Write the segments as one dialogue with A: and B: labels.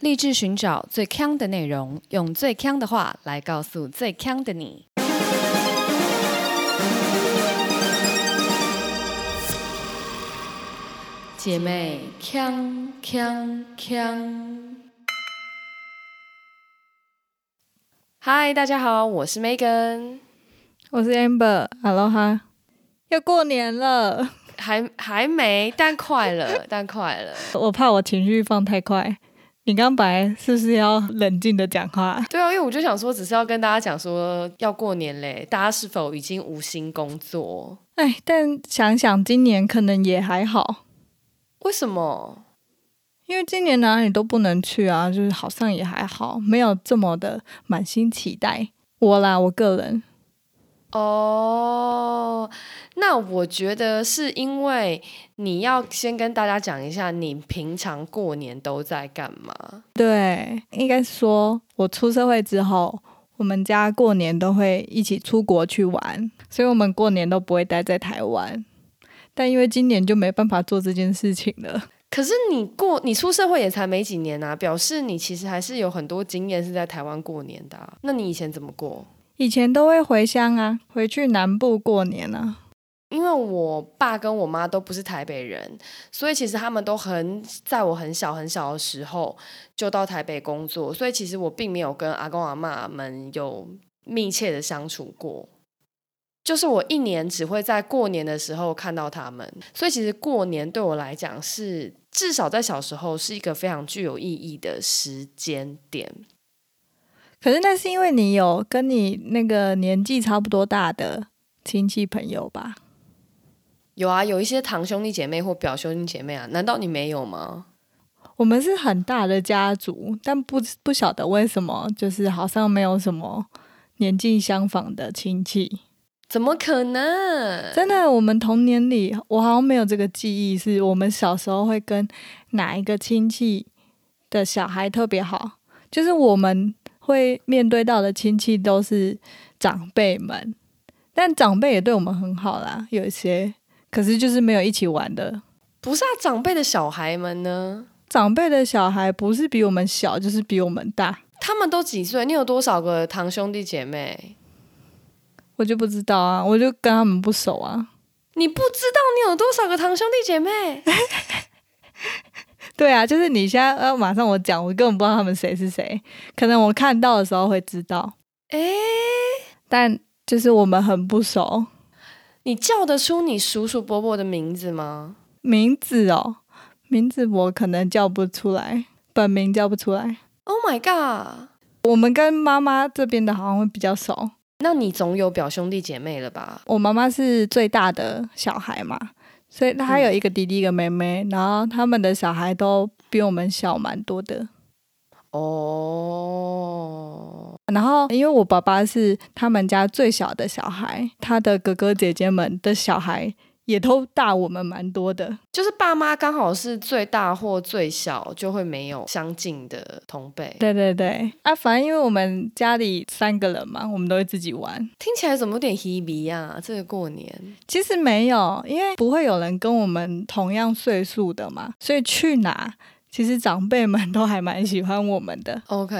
A: 立志寻找最强的内容，用最强的话来告诉最强的你。姐妹，强强强！嗨，大家好，我是 Megan，
B: 我是 Amber，Hello 哈，要过年了，
A: 还还没，但快了，但快了。
B: 我怕我情绪放太快。你刚本来是不是要冷静的讲话？
A: 对啊，因为我就想说，只是要跟大家讲说要过年嘞，大家是否已经无心工作？
B: 哎，但想想今年可能也还好。
A: 为什么？
B: 因为今年哪里都不能去啊，就是好像也还好，没有这么的满心期待。我啦，我个人。
A: 哦，那我觉得是因为你要先跟大家讲一下，你平常过年都在干嘛？
B: 对，应该说我出社会之后，我们家过年都会一起出国去玩，所以我们过年都不会待在台湾。但因为今年就没办法做这件事情了。
A: 可是你过你出社会也才没几年啊，表示你其实还是有很多经验是在台湾过年的。那你以前怎么过？
B: 以前都会回乡啊，回去南部过年啊。
A: 因为我爸跟我妈都不是台北人，所以其实他们都很在我很小很小的时候就到台北工作，所以其实我并没有跟阿公阿妈们有密切的相处过。就是我一年只会在过年的时候看到他们，所以其实过年对我来讲是至少在小时候是一个非常具有意义的时间点。
B: 可是那是因为你有跟你那个年纪差不多大的亲戚朋友吧？
A: 有啊，有一些堂兄弟姐妹或表兄弟姐妹啊，难道你没有吗？
B: 我们是很大的家族，但不不晓得为什么，就是好像没有什么年纪相仿的亲戚。
A: 怎么可能？
B: 真的，我们童年里，我好像没有这个记忆，是我们小时候会跟哪一个亲戚的小孩特别好，就是我们。会面对到的亲戚都是长辈们，但长辈也对我们很好啦，有一些，可是就是没有一起玩的。
A: 不是啊，长辈的小孩们呢？
B: 长辈的小孩不是比我们小，就是比我们大。
A: 他们都几岁？你有多少个堂兄弟姐妹？
B: 我就不知道啊，我就跟他们不熟啊。
A: 你不知道你有多少个堂兄弟姐妹？
B: 对啊，就是你现在要马上我讲，我根本不知道他们谁是谁。可能我看到的时候会知道，
A: 哎，
B: 但就是我们很不熟。
A: 你叫得出你叔叔伯伯的名字吗？
B: 名字哦，名字我可能叫不出来，本名叫不出来。
A: Oh my god！
B: 我们跟妈妈这边的好像会比较熟。
A: 那你总有表兄弟姐妹了吧？
B: 我妈妈是最大的小孩嘛。所以他有一个弟弟一个妹妹，然后他们的小孩都比我们小蛮多的。哦，然后因为我爸爸是他们家最小的小孩，他的哥哥姐姐们的小孩。也都大我们蛮多的，
A: 就是爸妈刚好是最大或最小，就会没有相近的同辈。
B: 对对对，啊，反正因为我们家里三个人嘛，我们都会自己玩。
A: 听起来怎么有点 hebe 啊？这个过年
B: 其实没有，因为不会有人跟我们同样岁数的嘛，所以去哪？其实长辈们都还蛮喜欢我们的。
A: OK，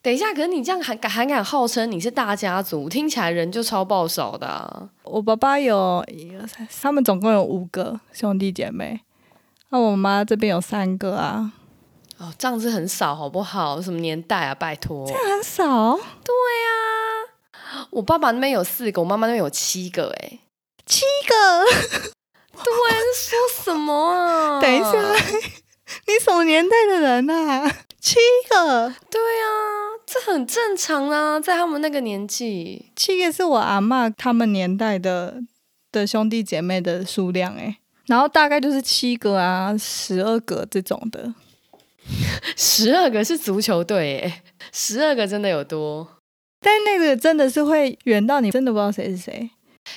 A: 等一下，可是你这样还敢还敢号称你是大家族，听起来人就超爆少的。
B: 我爸爸有一二三，他们总共有五个兄弟姐妹，那我妈这边有三个啊。
A: 哦，这样子很少，好不好？什么年代啊？拜托，
B: 这样很少。
A: 对啊，我爸爸那边有四个，我妈妈那边有七个，哎，
B: 七个。
A: 对，说什么啊？
B: 等一下。你什么年代的人呐？七个？
A: 对啊，这很正常啊，在他们那个年纪，
B: 七个是我阿妈他们年代的的兄弟姐妹的数量哎，然后大概就是七个啊，十二个这种的，
A: 十二个是足球队哎，十二个真的有多，
B: 但那个真的是会远到你真的不知道谁是谁。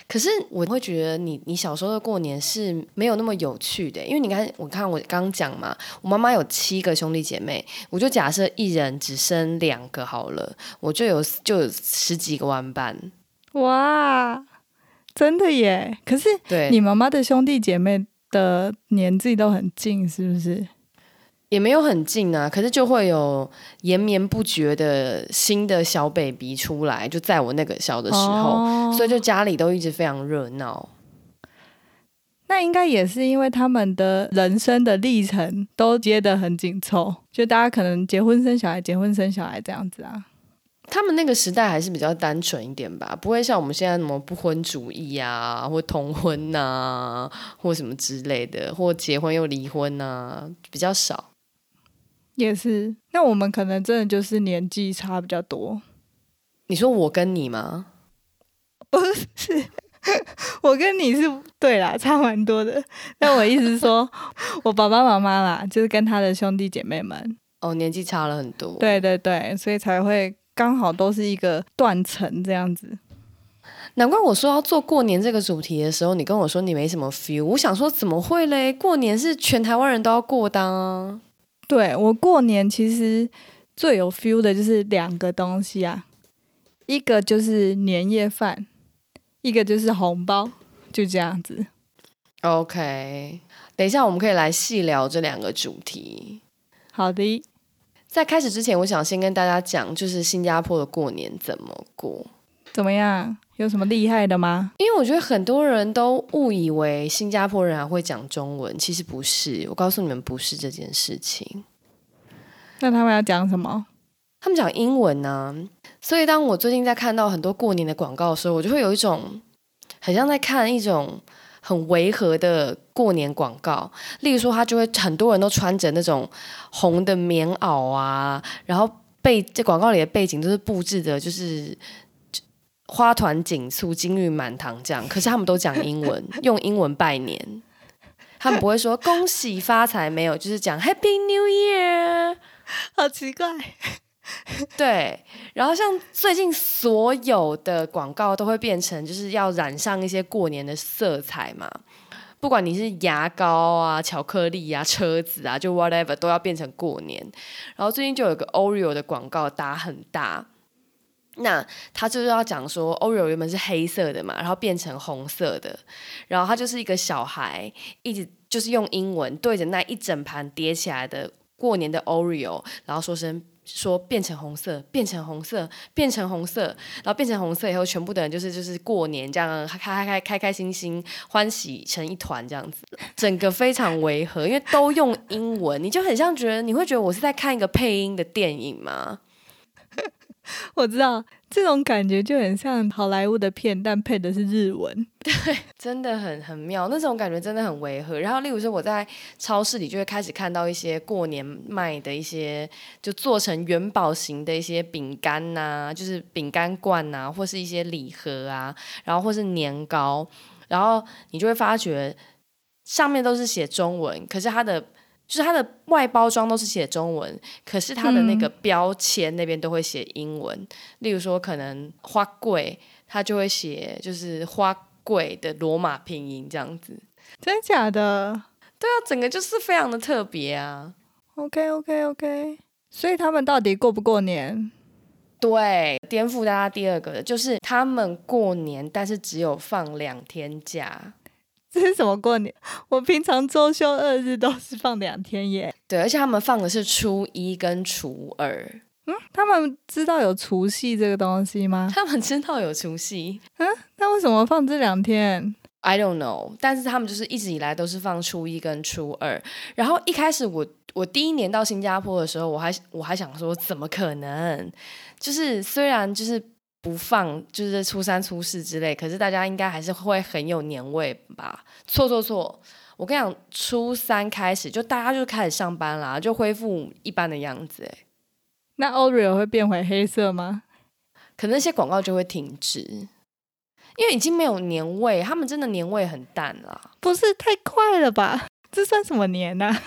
A: 可是我会觉得你你小时候的过年是没有那么有趣的，因为你看我看我刚讲嘛，我妈妈有七个兄弟姐妹，我就假设一人只生两个好了，我就有就有十几个玩伴。
B: 哇，真的耶！可是
A: 对
B: 你妈妈的兄弟姐妹的年纪都很近，是不是？
A: 也没有很近啊，可是就会有延绵不绝的新的小 baby 出来，就在我那个小的时候，
B: 哦
A: 所以就家里都一直非常热闹。
B: 那应该也是因为他们的人生的历程都接得很紧凑，就大家可能结婚生小孩，结婚生小孩这样子啊。
A: 他们那个时代还是比较单纯一点吧，不会像我们现在什么不婚主义啊，或同婚呐、或什么之类的，或结婚又离婚呐、比较少。
B: 也是，那我们可能真的就是年纪差比较多。
A: 你说我跟你吗？
B: 不是我跟你是对啦，差蛮多的。但我意思是说，我爸爸妈妈啦，就是跟他的兄弟姐妹们，
A: 哦，年纪差了很多。
B: 对对对，所以才会刚好都是一个断层这样子。
A: 难怪我说要做过年这个主题的时候，你跟我说你没什么 feel。我想说怎么会嘞？过年是全台湾人都要过的啊。
B: 对我过年其实最有 feel 的就是两个东西啊，一个就是年夜饭，一个就是红包，就这样子。
A: OK，等一下我们可以来细聊这两个主题。
B: 好的，
A: 在开始之前，我想先跟大家讲，就是新加坡的过年怎么过。
B: 怎么样？有什么厉害的吗？
A: 因为我觉得很多人都误以为新加坡人还会讲中文，其实不是。我告诉你们，不是这件事情。
B: 那他们要讲什么？
A: 他们讲英文呢、所以当我最近在看到很多过年的广告的时候，我就会有一种很像在看一种很违和的过年广告。例如说，他就会很多人都穿着那种红的棉袄啊，然后背这广告里的背景都是布置的，就是花团锦簇、金玉满堂这样。可是他们都讲英文，用英文拜年。他们不会说恭喜发财，没有，就是讲 Happy New Year。
B: 好奇怪。
A: 对，然后像最近所有的广告都会变成就是要染上一些过年的色彩嘛，不管你是牙膏啊、巧克力啊、车子啊，就 whatever 都要变成过年。然后最近就有个 Oreo 的广告打很大，那他就是要讲说 Oreo 原本是黑色的嘛，然后变成红色的，然后他就是一个小孩一直就是用英文对着那一整盘叠起来的过年的 Oreo，然后说声。说变成红色，变成红色，变成红色，然后变成红色以后，全部的人就是就是过年这样开开开开开心心欢喜成一团这样子，整个非常违和，因为都用英文，你就很像觉得你会觉得我是在看一个配音的电影吗？
B: 我知道这种感觉就很像好莱坞的片，但配的是日文。
A: 对真的很很妙，那种感觉真的很违和。然后，例如说我在超市里就会开始看到一些过年卖的一些，就做成元宝型的一些饼干呐，就是饼干罐呐、或是一些礼盒啊，然后或是年糕，然后你就会发觉上面都是写中文，可是它的就是它的外包装都是写中文，可是它的那个标签那边都会写英文。例如说，可能花贵它就会写就是花贵的罗马拼音这样子。
B: 真的假的
A: 对啊，整个就是非常的特别啊。
B: ？OK OK OK。所以他们到底过不过年？
A: 对，颠覆大家第二个的就是他们过年，但是只有放两天假。
B: 这是什么过年？我平常周休二日都是放两天耶。
A: 对，而且他们放的是初一跟初二，嗯
B: 他们知道有除夕这个东西吗？
A: 他们知道有除夕。
B: 嗯那为什么放这两天
A: ？I don't know，但是他们就是一直以来都是放初一跟初二。然后一开始我我第一年到新加坡的时候，我还我还想说怎么可能？就是虽然就是不放，就是初三初四之类，可是大家应该还是会很有年味吧？错错错！我跟你讲，初三开始就大家就开始上班啦，就恢复一般的样子。哎，
B: 那 Oreo 会变回黑色吗？
A: 可能那些广告就会停止，因为已经没有年味，他们真的年味很淡啦。
B: 不是太快了吧？这算什么年啊呢、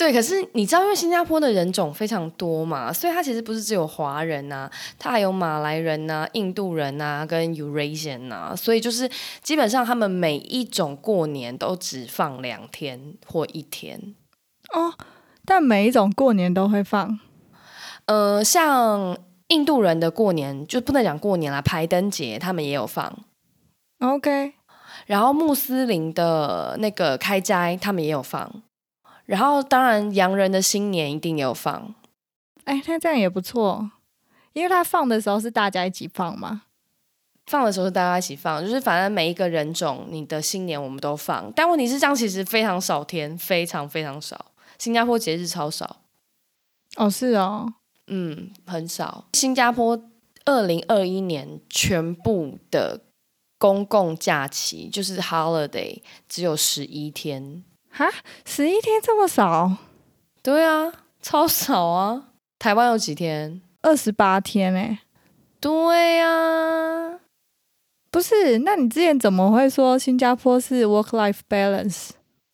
A: 对，可是你知道，因为新加坡的人种非常多嘛，所以它其实不是只有华人呐、它还有马来人呐、印度人呐、跟 Eurasian 呐、所以就是基本上他们每一种过年都只放两天或一天。
B: 哦，但每一种过年都会放。
A: 呃，像印度人的过年就不能讲过年啦，排灯节他们也有放
B: ，OK，
A: 然后穆斯林的那个开斋他们也有放。然后当然洋人的新年一定也有放，
B: 哎，那这样也不错，因为他放的时候是大家一起放嘛。
A: 放的时候是大家一起放，就是反正每一个人种你的新年我们都放，但问题是这样其实非常少天，非常非常少。新加坡节日超少，
B: 哦，是哦，
A: 嗯，很少。新加坡二零二一年全部的公共假期就是 holiday 只有十一天，
B: 哈，十一天这么少？
A: 对啊，超少啊。台湾有几天？
B: 二十八天哎。
A: 对啊。
B: 不是，那你之前怎么会说新加坡是 work-life balance？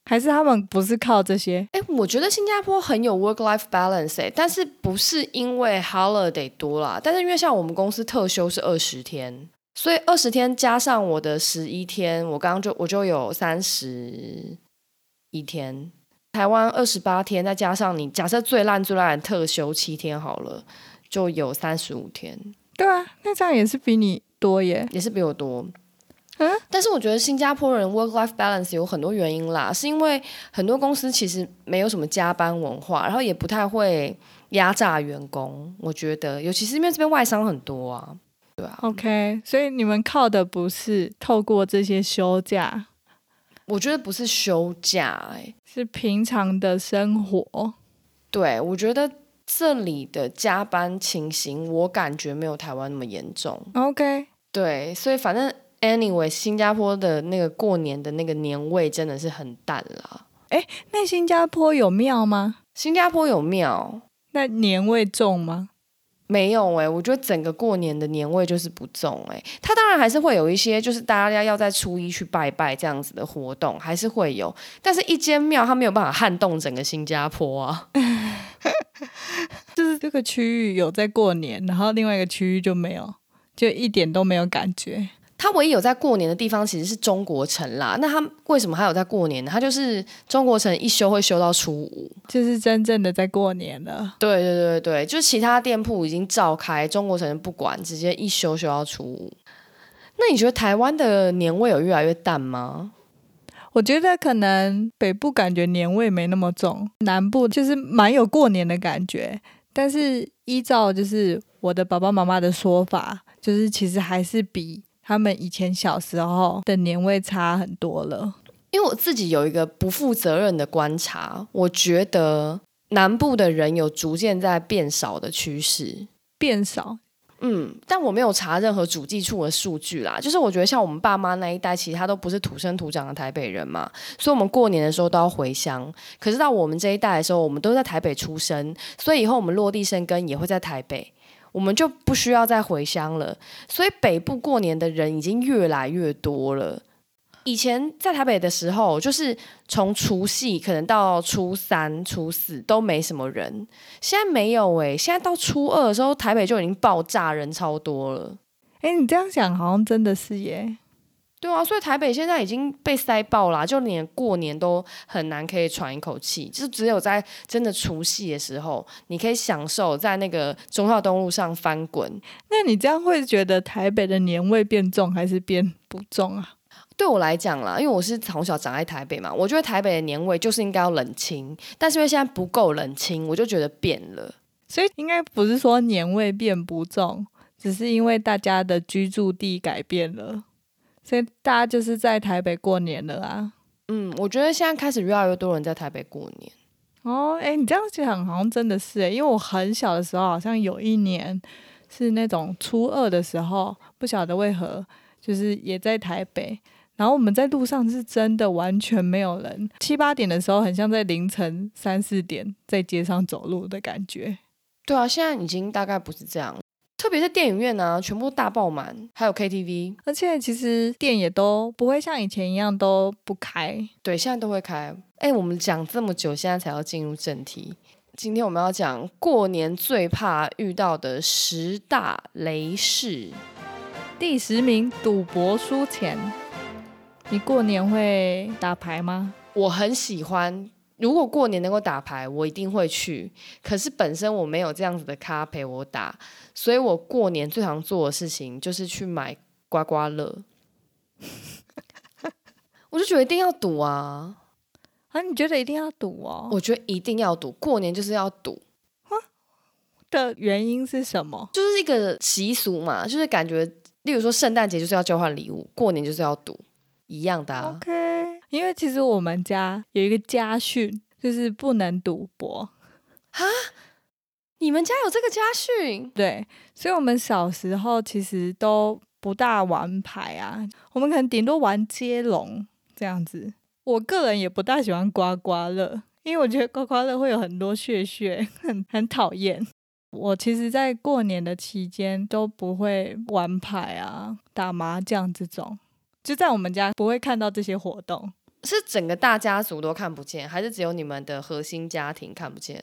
B: 还是他们不是靠这些？
A: 哎，我觉得新加坡很有 work-life balance，哎，但是不是因为 holiday 多啦？但是因为像我们公司特休是二十天，所以二十天加上我的十一天，我刚刚就我就有三十一天。台湾二十八天，再加上你假设最烂最烂的特休七天好了，就有三十五天。
B: 对啊，那这样也是比你。多耶，
A: 也是比我多。嗯，但是我觉得新加坡人 work life balance 有很多原因啦，是因为很多公司其实没有什么加班文化，然后也不太会压榨员工。我觉得，尤其是因为这边外商很多啊，对啊。
B: OK，所以你们靠的不是透过这些休假，
A: 我觉得不是休假，哎，
B: 是平常的生活。
A: 对，我觉得。这里的加班情形，我感觉没有台湾那么严重。
B: OK，
A: 对，所以反正 anyway，新加坡的那个过年的那个年味真的是很淡啦。
B: 哎，那新加坡有庙吗？
A: 新加坡有庙，
B: 那年味重吗？
A: 没有哎，我觉得整个过年的年味就是不重哎。它当然还是会有一些，就是大家要在初一去拜拜这样子的活动，还是会有。但是一间庙它没有办法撼动整个新加坡啊。
B: 就是这个区域有在过年，然后另外一个区域就没有，就一点都没有感觉。
A: 它唯一有在过年的地方其实是中国城啦。那它为什么还有在过年呢？它就是中国城一休会休到初五，
B: 就是真正的在过年了。
A: 对对对对，就其他店铺已经照开，中国城不管，直接一休休到初五。那你觉得台湾的年味有越来越淡吗？
B: 我觉得可能北部感觉年味没那么重，南部就是蛮有过年的感觉。但是依照就是我的爸爸妈妈的说法，就是其实还是比他们以前小时候的年味差很多了。
A: 因为我自己有一个不负责任的观察，我觉得南部的人有逐渐在变少的趋势，
B: 变少。
A: 嗯，但我没有查任何主计处的数据啦。就是我觉得像我们爸妈那一代，其实他都不是土生土长的台北人嘛，所以我们过年的时候都要回乡。可是到我们这一代的时候，我们都在台北出生，所以以后我们落地生根也会在台北，我们就不需要再回乡了。所以北部过年的人已经越来越多了。以前在台北的时候，就是从除夕可能到初三、初四都没什么人。现在没有哎，现在到初二的时候，台北就已经爆炸，人超多了。
B: 哎，你这样想好像真的是耶。
A: 对啊，所以台北现在已经被塞爆了，就连过年都很难可以喘一口气。就只有在真的除夕的时候，你可以享受在那个中孝东路上翻滚。
B: 那你这样会觉得台北的年味变重还是变不重啊？
A: 对我来讲啦，因为我是从小长在台北嘛，我觉得台北的年味就是应该要冷清，但是因为现在不够冷清，我就觉得变了。
B: 所以应该不是说年味变不重，只是因为大家的居住地改变了，所以大家就是在台北过年了啊。
A: 嗯，我觉得现在开始越来越多人在台北过年。
B: 哦，哎，你这样讲好像真的是哎，因为我很小的时候好像有一年是那种初二的时候，不晓得为何就是也在台北。然后我们在路上是真的完全没有人，七八点的时候很像在凌晨三四点在街上走路的感觉。
A: 对啊，现在已经大概不是这样，特别是电影院啊，全部大爆满，还有 KTV，
B: 而且其实店也都不会像以前一样都不开。
A: 对，现在都会开。哎，我们讲这么久，现在才要进入正题。今天我们要讲过年最怕遇到的十大雷事，
B: 第十名赌博输钱。你过年会打牌吗？
A: 我很喜欢，如果过年能够打牌，我一定会去。可是本身我没有这样子的咖陪我打，所以我过年最常做的事情就是去买刮刮乐。我就觉得一定要赌啊！
B: 啊，你觉得一定要赌哦？
A: 我觉得一定要赌，过年就是要赌，
B: 的原因是什么？
A: 就是一个习俗嘛，就是感觉，例如说圣诞节就是要交换礼物，过年就是要赌，一样的啊。
B: OK，因为其实我们家有一个家训，就是不能赌博啊。
A: 你们家有这个家训？
B: 对，所以我们小时候其实都不大玩牌啊，我们可能顶多玩接龙这样子。我个人也不大喜欢刮刮乐，因为我觉得刮刮乐会有很多血血，很很讨厌。我其实，在过年的期间都不会玩牌啊、打麻将这种，就在我们家不会看到这些活动。
A: 是整个大家族都看不见，还是只有你们的核心家庭看不见？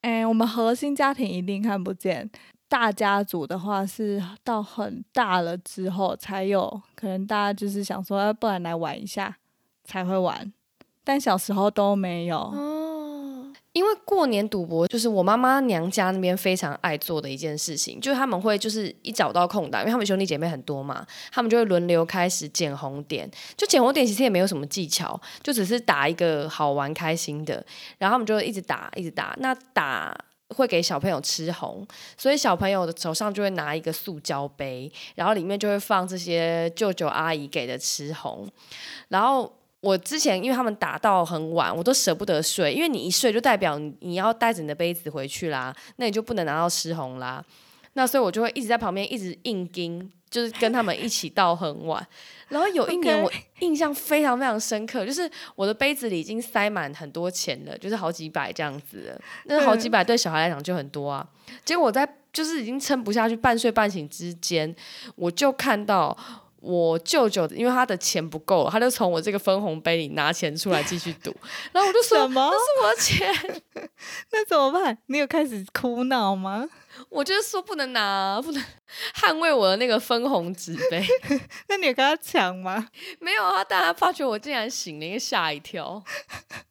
B: 哎，我们核心家庭一定看不见。大家族的话是到很大了之后才有，可能大家就是想说，要不然来玩一下才会玩，但小时候都没有。
A: 哦，因为过年赌博就是我妈妈娘家那边非常爱做的一件事情，就是他们会就是一找到空档，因为他们兄弟姐妹很多嘛，他们就会轮流开始捡红点。就捡红点其实也没有什么技巧，就只是打一个好玩开心的，然后他们就会一直打一直打。那打会给小朋友吃红，所以小朋友的手上就会拿一个塑胶杯，然后里面就会放这些舅舅阿姨给的吃红，然后。我之前因为他们打到很晚，我都舍不得睡，因为你一睡就代表你你要带着你的杯子回去啦，那你就不能拿到失红啦。那所以我就会一直在旁边一直硬盯，就是跟他们一起到很晚。然后有一年我印象非常非常深刻，就是我的杯子里已经塞满很多钱了，就是好几百这样子了。那好几百对小孩来讲就很多啊。结果我在就是已经撑不下去，半睡半醒之间，我就看到。我舅舅，因为他的钱不够了，他就从我这个分红杯里拿钱出来继续赌，然后我就说
B: 什么？
A: 是我的钱，
B: 那怎么办？你有开始哭闹吗？
A: 我就是说不能拿，不能捍卫我的那个分红纸杯。
B: 那你有跟他抢吗？
A: 没有啊，大家发觉我竟然醒了，因为吓一跳。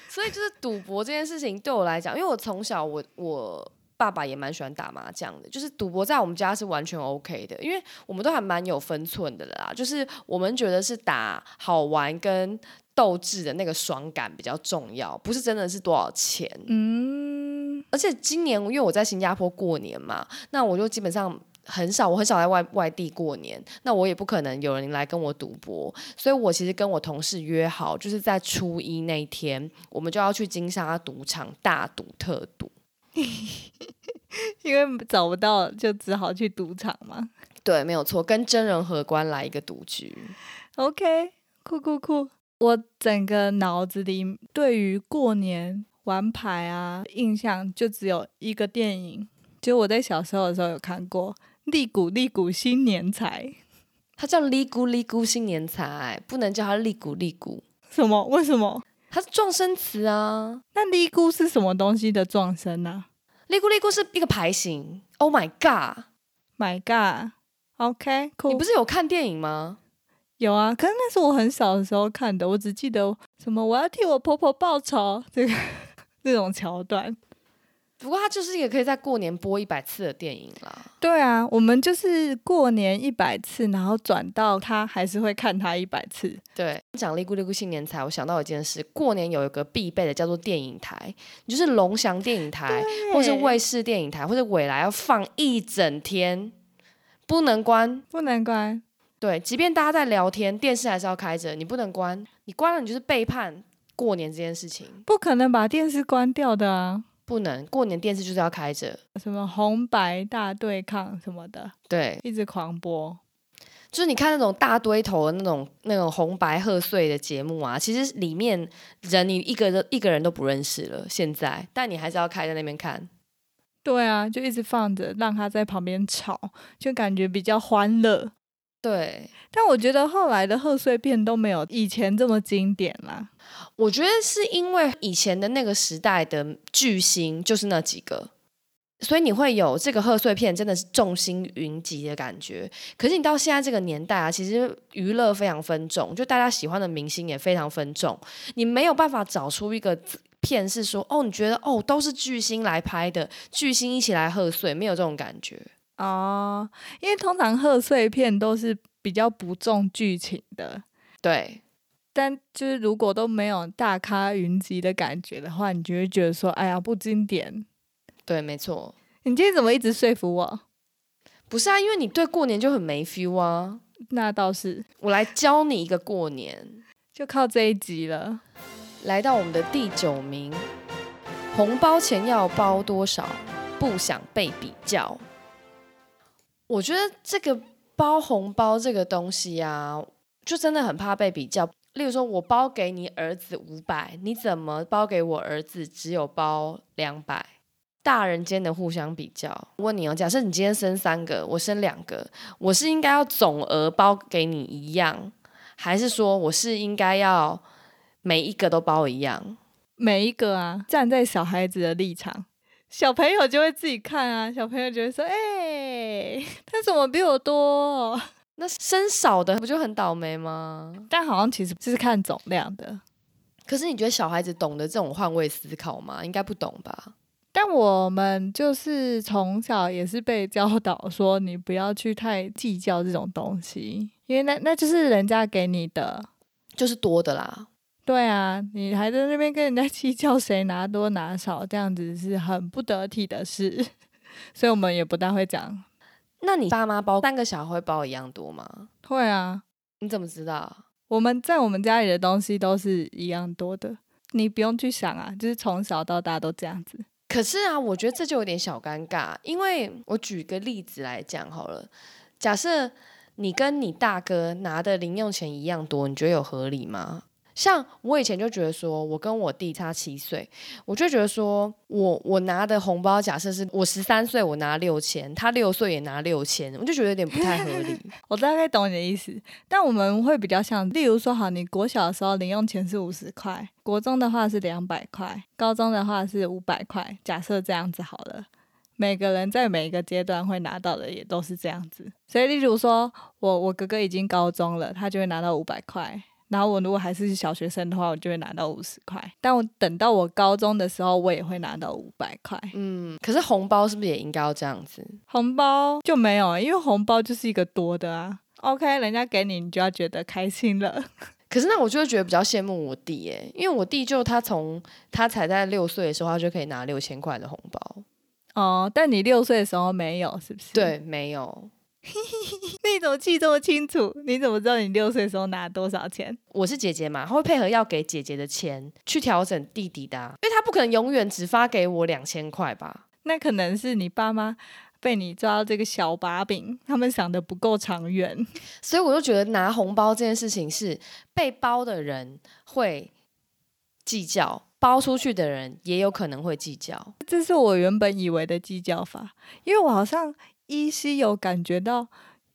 A: 所以就是赌博这件事情对我来讲，因为我从小我我爸爸也蛮喜欢打麻将的，就是赌博在我们家是完全 OK 的，因为我们都还蛮有分寸的啦。就是我们觉得是打好玩跟斗志的那个爽感比较重要，不是真的是多少钱。
B: 嗯，
A: 而且今年因为我在新加坡过年嘛，那我就基本上很少，我很少在外外地过年，那我也不可能有人来跟我赌博，所以我其实跟我同事约好，就是在初一那一天，我们就要去金沙赌场大赌特赌。
B: 因为找不到，就只好去赌场嘛。
A: 对，没有错，跟真人荷官来一个赌局。
B: OK，酷酷酷！我整个脑子里对于过年玩牌啊印象就只有一个电影，就我在小时候的时候有看过《利古利古新年财》。
A: 它叫利古利古新年财，不能叫它利古利古，
B: 什么？为什么？
A: 它是撞声词啊。
B: 那利姑是什么东西的撞声呢、
A: 利咕利咕是一个牌型。Oh my
B: god！My God！OK，、酷。
A: 你不是有看电影吗？
B: 有啊？可是那是我很小的时候看的，我只记得什么我要替我婆婆报仇这个 这种桥段。
A: 不过它就是一个可以在过年播一百次的电影啦。
B: 对啊，我们就是过年一百次，然后转到他还是会看他一百次。
A: 对，讲利咕利咕新年财，我想到一件事，过年有一个必备的叫做电影台，你就是龙翔电影台，或是卫视电影台，或者未来要放一整天，不能关。
B: 不能关。
A: 对，即便大家在聊天，电视还是要开着，你不能关，你关了你就是背叛过年这件事情，
B: 不可能把电视关掉的啊！
A: 不能过年电视就是要开着。
B: 什么红白大对抗什么的，
A: 对，
B: 一直狂播。
A: 就是你看那种大堆头的那种那种红白贺岁的节目啊，其实里面人你一个人一个人都不认识了，现在，但你还是要开在那边看。
B: 对啊，就一直放着，让他在旁边吵，就感觉比较欢乐。
A: 对，
B: 但我觉得后来的贺岁片都没有以前这么经典啦。
A: 我觉得是因为以前的那个时代的巨星就是那几个，所以你会有这个贺岁片真的是众星云集的感觉。可是你到现在这个年代啊，其实娱乐非常分众，就大家喜欢的明星也非常分众，你没有办法找出一个片是说哦，你觉得哦都是巨星来拍的，巨星一起来贺岁，没有这种感觉。
B: 哦，因为通常贺岁片都是比较不重剧情的，
A: 对，
B: 但就是如果都没有大咖云集的感觉的话，你就会觉得说，哎呀，不经典。
A: 对，没错。
B: 你今天怎么一直说服我？
A: 不是啊，因为你对过年就很没 feel 啊。
B: 那倒是，
A: 我来教你一个过年，
B: 就靠这一集了。
A: 来到我们的第九名，红包钱要包多少？不想被比较。我觉得这个包红包这个东西啊，就真的很怕被比较。例如说，我包给你儿子五百，你怎么包给我儿子只有包两百？大人间的互相比较。问你哦，假设你今天生三个，我生两个，我是应该要总额包给你一样，还是说我是应该要每一个都包一样？
B: 每一个啊，站在小孩子的立场，小朋友就会自己看啊，小朋友就会说：“哎，他怎么比我多？”
A: 那生少的不就很倒霉吗？
B: 但好像其实是看总量的。
A: 可是你觉得小孩子懂得这种换位思考吗？应该不懂吧？
B: 但我们就是从小也是被教导说，你不要去太计较这种东西，因为那那就是人家给你的，
A: 就是多的啦。
B: 对啊，你还在那边跟人家计较谁拿多拿少，这样子是很不得体的事。所以我们也不大会讲。
A: 那你爸妈包三个小孩会包一样多吗？
B: 会啊，
A: 你怎么知道？
B: 我们在我们家里的东西都是一样多的，你不用去想啊，就是从小到大都这样子。
A: 可是啊，我觉得这就有点小尴尬，因为我举个例子来讲好了，假设你跟你大哥拿的零用钱一样多，你觉得有合理吗？像我以前就觉得说，我跟我弟差七岁，我就觉得说我我拿的红包，假设是我十三岁，我拿六千，他六岁也拿六千，我就觉得有点不太合理。
B: 我大概懂你的意思，但我们会比较像，例如说，好，你国小的时候零用钱是五十块，国中的话是两百块，高中的话是五百块，假设这样子好了，每个人在每一个阶段会拿到的也都是这样子。所以，例如说我我哥哥已经高中了，他就会拿到五百块。然后我如果还是小学生的话，我就会拿到五十块。但我等到我高中的时候，我也会拿到五百块。
A: 嗯，可是红包是不是也应该要这样子？
B: 红包就没有，因为红包就是一个多的啊。OK，人家给你，你就要觉得开心了。
A: 可是那我就会觉得比较羡慕我弟耶，因为我弟就他从他才在六岁的时候，他就可以拿六千块的红包。
B: 哦，但你六岁的时候没有，是不是？
A: 对，没有。
B: 你怎么记这么清楚？你怎么知道你六岁的时候拿多少钱？
A: 我是姐姐嘛，他会配合要给姐姐的钱去调整弟弟的，因为他不可能永远只发给我两千块吧？
B: 那可能是你爸妈被你抓到这个小把柄，他们想的不够长远，
A: 所以我就觉得拿红包这件事情是被包的人会计较，包出去的人也有可能会计较。
B: 这是我原本以为的计较法，因为我好像。依稀有感觉到，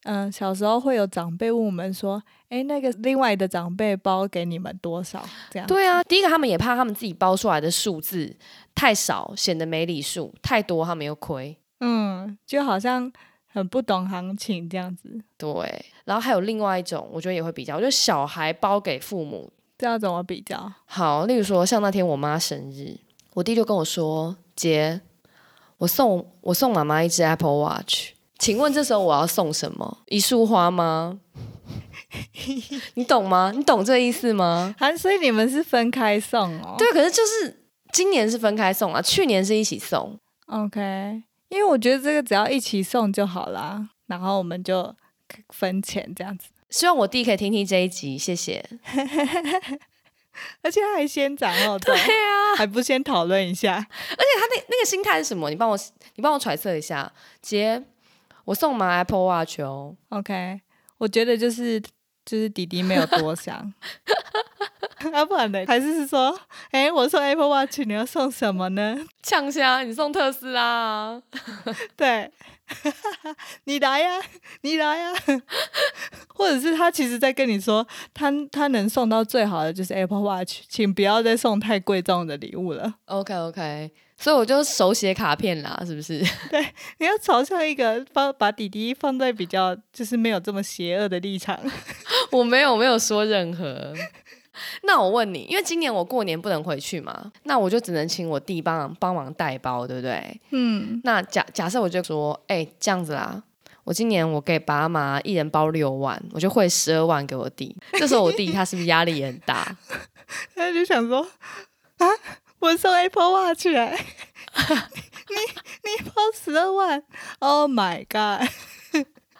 B: 嗯，小时候会有长辈问我们说：“哎，那个另外的长辈包给你们多少？”这样
A: 对啊。第一个，他们也怕他们自己包出来的数字太少，显得没礼数；太多，他们又亏。
B: 嗯，就好像很不懂行情这样子。
A: 对。然后还有另外一种，我觉得也会比较，就是小孩包给父母，
B: 这要怎么比较？
A: 好，例如说，像那天我妈生日，我弟就跟我说：“姐。”我送我送妈妈一只 Apple Watch，请问这时候我要送什么？一束花吗？你懂吗？你懂这意思吗？
B: 啊，所以你们是分开送哦。
A: 对，可是就是今年是分开送啊，去年是一起送。
B: OK，因为我觉得这个只要一起送就好啦，然后我们就分钱这样子。
A: 希望我弟可以听听这一集，谢谢。
B: 而且他还先斩后奏，
A: 对啊，
B: 还不先讨论一下。而
A: 且他那那个心态是什么？你帮我，你帮我揣测一下。姐，我送嘛 Apple Watch 哦。
B: OK，我觉得就是就是弟弟没有多想。啊，不然呢？还是是说，哎，我送 Apple Watch，你要送什么呢？
A: 呛虾，你送特斯拉。
B: 对。你来呀，你来呀，或者是他其实在跟你说，他他能送到最好的就是 Apple Watch，请不要再送太贵重的礼物了。
A: OK OK，所以我就手写卡片啦，是不是？
B: 对，你要朝向一个把把弟弟放在比较就是没有这么邪恶的立场。
A: 我没有没有说任何。那我问你，因为今年我过年不能回去嘛，那我就只能请我弟帮帮忙带包，对不对？嗯。那假假设我就说，哎，这样子啦，我今年我给爸妈一人包六万，我就汇十二万给我弟。这时候我弟他是不是压力也很大？
B: 他就想说啊，我送 Apple Watch 来，你你包十二万，Oh my god！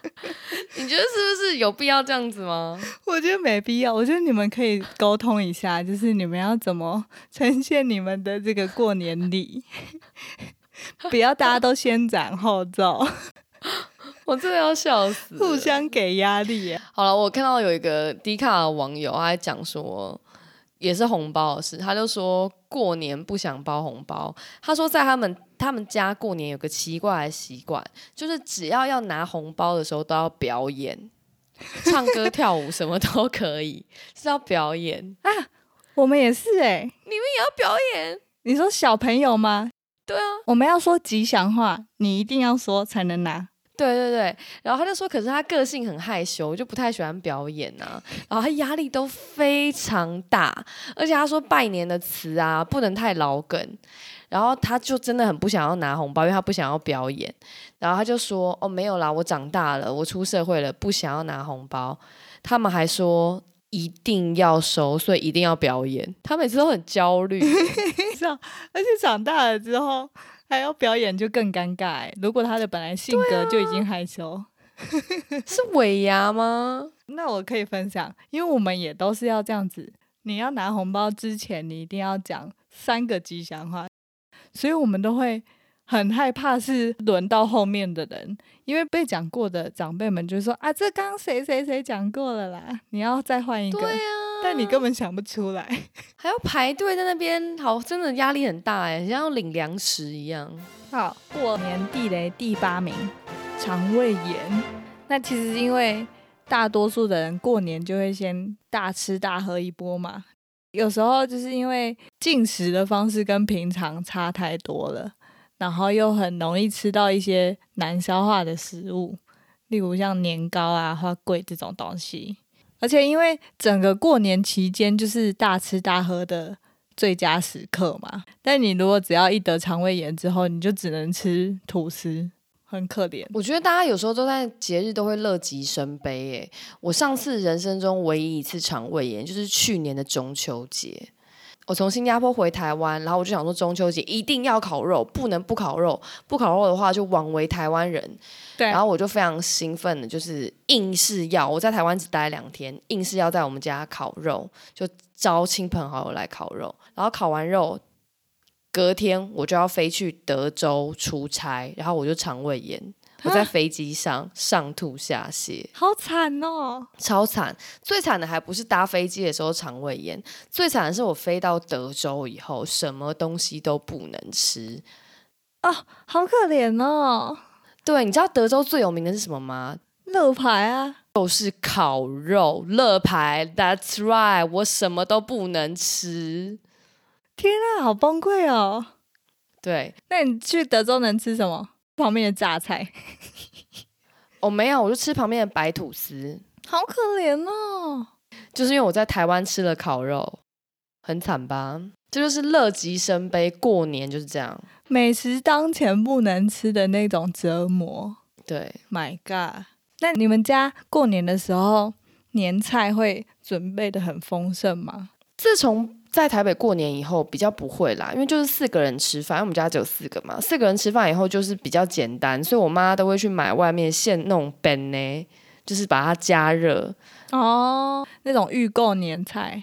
A: 你觉得是不是有必要这样子吗？
B: 我觉得没必要。我觉得你们可以沟通一下，就是你们要怎么呈现你们的这个过年礼，不要大家都先斩后奏，
A: 我真的要笑死，
B: 互相给压力耶。
A: 好了，我看到有一个低卡的网友，他还讲说，也是红包的事，他就说过年不想包红包。他说在他们他们家过年有个奇怪的习惯，就是只要要拿红包的时候都要表演，唱歌跳舞什么都可以，是要表演啊，
B: 我们也是哎，
A: 你们也要表演？
B: 你说小朋友吗？
A: 对啊，
B: 我们要说吉祥话，你一定要说才能拿。
A: 对对对，然后他就说，可是他个性很害羞，就不太喜欢表演啊，然后他压力都非常大，而且他说拜年的词啊不能太老梗，然后他就真的很不想要拿红包，因为他不想要表演，然后他就说，哦没有啦，我长大了，我出社会了，不想要拿红包。他们还说一定要收，所以一定要表演。他每次都很焦虑，
B: 是啊，而且长大了之后还要表演，就更尴尬欸。如果他的本来性格就已经害羞，
A: 是尾牙吗？
B: 那我可以分享，因为我们也都是要这样子。你要拿红包之前，你一定要讲三个吉祥话，所以我们都会很害怕是轮到后面的人，因为被讲过的长辈们就说啊，这刚刚谁谁谁讲过了啦，你要再换一个，
A: 对啊，
B: 但你根本想不出来。
A: 还要排队在那边，好，真的压力很大哎，像要领粮食一样。
B: 好，过年地雷第八名，肠胃炎。那其实因为大多数的人过年就会先大吃大喝一波嘛，有时候就是因为进食的方式跟平常差太多了，然后又很容易吃到一些难消化的食物，例如像年糕啊、花桂这种东西。而且因为整个过年期间就是大吃大喝的最佳时刻嘛，但你如果只要一得肠胃炎之后，你就只能吃吐司，很可怜。
A: 我觉得大家有时候都在节日都会乐极生悲诶。我上次人生中唯一一次肠胃炎，就是去年的中秋节。我从新加坡回台湾，然后我就想说中秋节一定要烤肉，不能不烤肉，不烤肉的话就枉为台湾人。
B: 对
A: 然后我就非常兴奋的，就是硬是要我在台湾只待两天，硬是要在我们家烤肉，就招亲朋好友来烤肉。然后烤完肉，隔天我就要飞去德州出差，然后我就肠胃炎，我在飞机上上吐下泻，
B: 好惨哦！
A: 超惨。最惨的还不是搭飞机的时候肠胃炎，最惨的是我飞到德州以后，什么东西都不能吃啊。
B: 好可怜哦，
A: 对，你知道德州最有名的是什么吗？
B: 乐牌啊，
A: 就是烤肉、乐牌，That's right，我什么都不能吃。
B: 天啊，好崩溃哦！
A: 对，
B: 那你去德州能吃什么？旁边的榨菜，
A: 我、没有，我就吃旁边的白吐司，
B: 好可怜哦。
A: 就是因为我在台湾吃了烤肉，很惨吧？这就是乐极生悲，过年就是这样。
B: 美食当前不能吃的那种折磨
A: 对
B: ，，My God！那你们家过年的时候年菜会准备的很丰盛吗？
A: 自从在台北过年以后，比较不会啦，因为就是四个人吃饭，因为我们家只有四个嘛，四个人吃饭以后就是比较简单，所以我妈都会去买外面现那种本呢，就是把它加热。
B: 哦，那种预购年菜。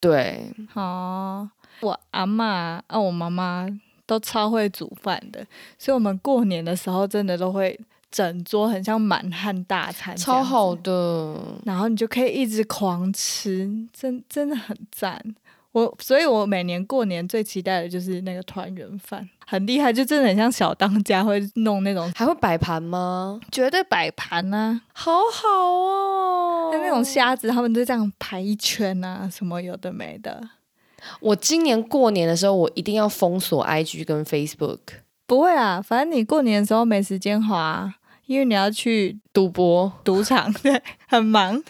A: 对，
B: 哦，我阿妈啊，我妈妈都超会煮饭的，所以我们过年的时候真的都会整桌很像满汉大餐，
A: 超好。的。
B: 然后你就可以一直狂吃，真真的很赞。我所以，我每年过年最期待的就是那个团圆饭，很厉害，就真的很像小当家会弄那种
A: 还会摆盘吗？
B: 绝对摆盘啊，
A: 好好哦，
B: 像那种虾子他们就这样排一圈啊，什么有的没的。
A: 我今年过年的时候，我一定要封锁 IG 跟 Facebook
B: 不会啊，反正你过年的时候没时间滑，因为你要去
A: 赌博。
B: 赌场，对，很忙。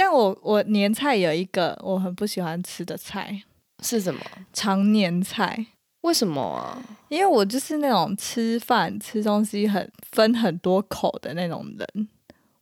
B: 但我我年菜有一个我很不喜欢吃的菜，
A: 是什么？
B: 常年菜。
A: 为什么啊？
B: 因为我就是那种吃饭吃东西很分很多口的那种人，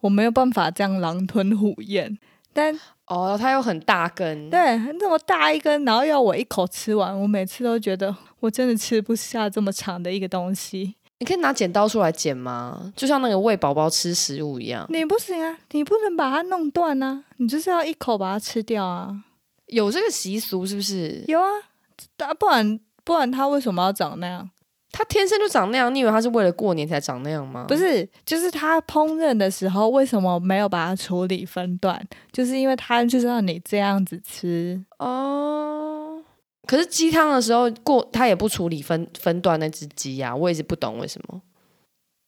B: 我没有办法这样狼吞虎咽。但
A: 哦，它又很大根，
B: 对那么大一根，然后要我一口吃完，我每次都觉得我真的吃不下这么长的一个东西。
A: 你可以拿剪刀出来剪吗？就像那个喂宝宝吃食物一样。
B: 你不行啊，你不能把它弄断啊，你就是要一口把它吃掉啊。
A: 有这个习俗是不是？
B: 有啊，啊不然不然它为什么要长那样？
A: 它天生就长那样，你以为它是为了过年才长那样吗？
B: 不是，就是它烹饪的时候为什么没有把它处理分段？就是因为它就是让你这样子吃
A: 哦。可是鸡汤的时候过，他也不处理分分段那只鸡呀，我也是不懂为什么。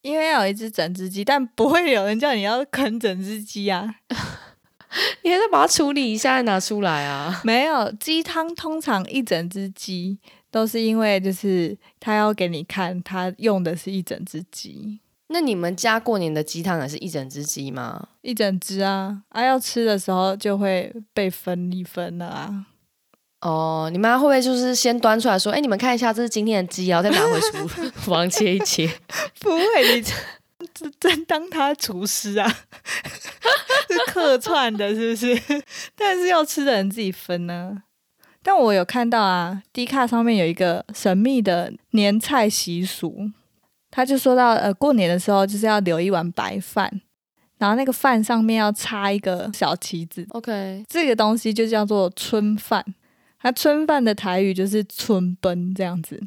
B: 因为要有一只整只鸡，但不会有人叫你要啃整只鸡啊。
A: 你还是把它处理一下再拿出来啊？
B: 没有，鸡汤通常一整只鸡。都是因为就是他要给你看，他用的是一整只鸡。
A: 那你们家过年的鸡汤也是一整只鸡吗？
B: 一整只啊！啊，要吃的时候就会被分一分了啊。
A: 哦，你妈会不会就是先端出来说：“哎，你们看一下，这是今天的鸡然后再拿回厨房切一切。
B: 不会，你真真当他厨师啊？是客串的，是不是？但是要吃的人自己分呢。但我有看到啊，D 卡上面有一个神秘的年菜习俗，他就说到，呃，过年的时候就是要留一碗白饭，然后那个饭上面要插一个小旗子
A: ，OK，
B: 这个东西就叫做春饭，它春饭的台语就是春奔这样子，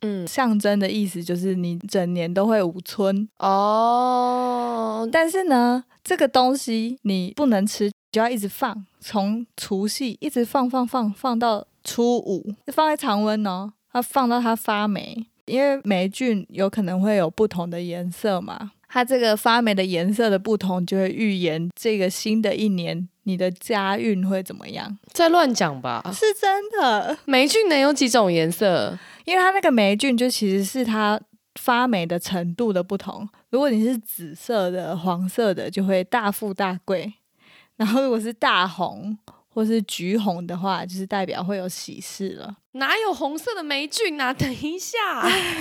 B: 嗯，象征的意思就是你整年都会五春哦，但是呢，这个东西你不能吃。就要一直放，从除夕一直放放放放到初五，放在常温哦，它放到它发霉，因为霉菌有可能会有不同的颜色嘛，它这个发霉的颜色的不同，就会预言这个新的一年你的家运会怎么样？
A: 在乱讲吧？
B: 是真的，
A: 霉菌能有几种颜色？
B: 因为它那个霉菌就其实是它发霉的程度的不同，如果你是紫色的、黄色的，就会大富大贵。然后如果是大红或是橘红的话，就是代表会有喜事了。
A: 哪有红色的霉菌啊？等一下，